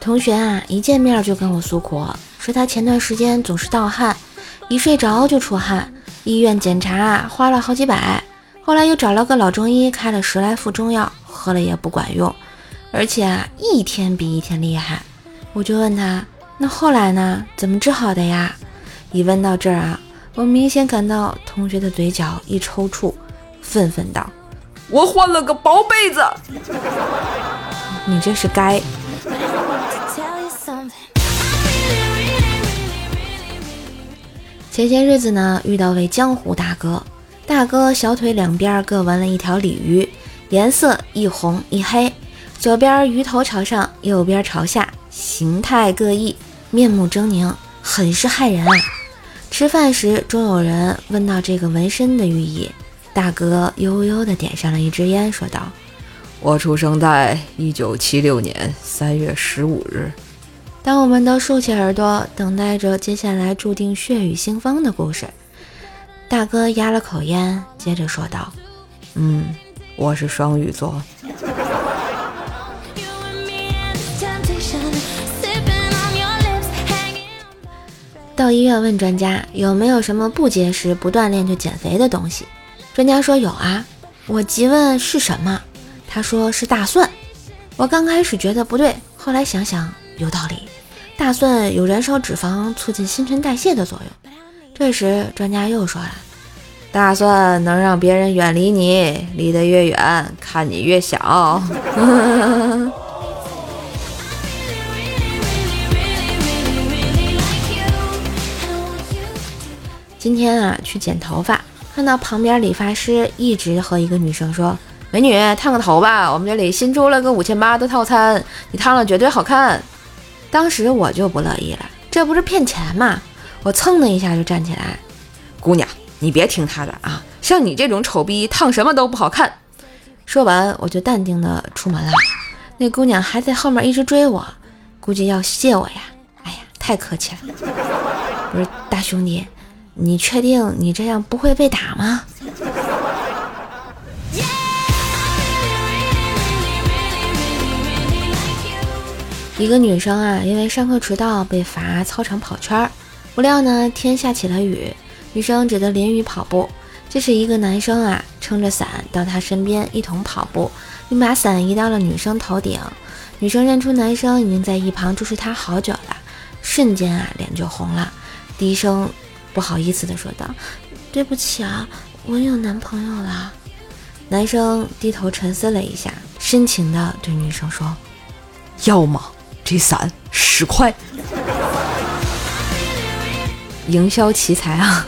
同学啊，一见面就跟我诉苦，说他前段时间总是盗汗，一睡着就出汗，医院检查花了好几百，后来又找了个老中医开了十来副中药，喝了也不管用，而且啊，一天比一天厉害。我就问他，那后来呢？怎么治好的呀？一问到这儿啊，我明显感到同学的嘴角一抽搐，愤愤道：“我换了个薄被子。”你这是该。前些日子呢，遇到位江湖大哥，大哥小腿两边各纹了一条鲤鱼，颜色一红一黑，左边鱼头朝上，右边朝下，形态各异，面目狰狞，很是骇人啊。吃饭时，终有人问到这个纹身的寓意，大哥悠悠地点上了一支烟，说道：“我出生在一九七六年三月十五日。”当我们都竖起耳朵，等待着接下来注定血雨腥风的故事，大哥压了口烟，接着说道：“嗯，我是双鱼座。”到医院问专家有没有什么不节食、不锻炼就减肥的东西，专家说有啊。我急问是什么，他说是大蒜。我刚开始觉得不对，后来想想。有道理，大蒜有燃烧脂肪、促进新陈代谢的作用。这时，专家又说了：“大蒜能让别人远离你，离得越远，看你越小。”今天啊，去剪头发，看到旁边理发师一直和一个女生说：“美女，烫个头吧，我们这里新出了个五千八的套餐，你烫了绝对好看。”当时我就不乐意了，这不是骗钱吗？我蹭的一下就站起来，姑娘，你别听他的啊，像你这种丑逼，烫什么都不好看。说完，我就淡定的出门了。那姑娘还在后面一直追我，估计要谢我呀。哎呀，太客气了。不是大兄弟，你确定你这样不会被打吗？一个女生啊，因为上课迟到被罚操场跑圈儿。不料呢，天下起了雨，女生只得淋雨跑步。这时，一个男生啊，撑着伞到她身边一同跑步，并把伞移到了女生头顶。女生认出男生已经在一旁注视她好久了，瞬间啊，脸就红了，低声不好意思地说道：“对不起啊，我有男朋友了。”男生低头沉思了一下，深情地对女生说：“要吗？”这伞十块，营销奇才啊！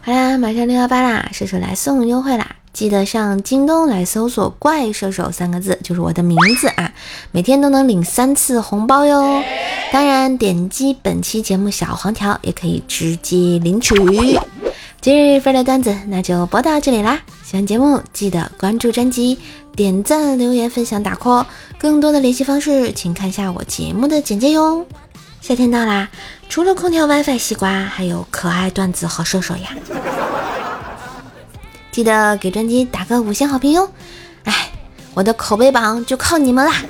好啦，马上六幺八啦，射手来送优惠啦！记得上京东来搜索“怪射手”三个字，就是我的名字啊，每天都能领三次红包哟！当然，点击本期节目小黄条也可以直接领取。今日份的段子那就播到这里啦！喜欢节目记得关注专辑、点赞、留言、分享、打 call。更多的联系方式请看下我节目的简介哟。夏天到啦，除了空调、WiFi、西瓜，还有可爱段子和射手呀！记得给专辑打个五星好评哟！哎，我的口碑榜就靠你们啦！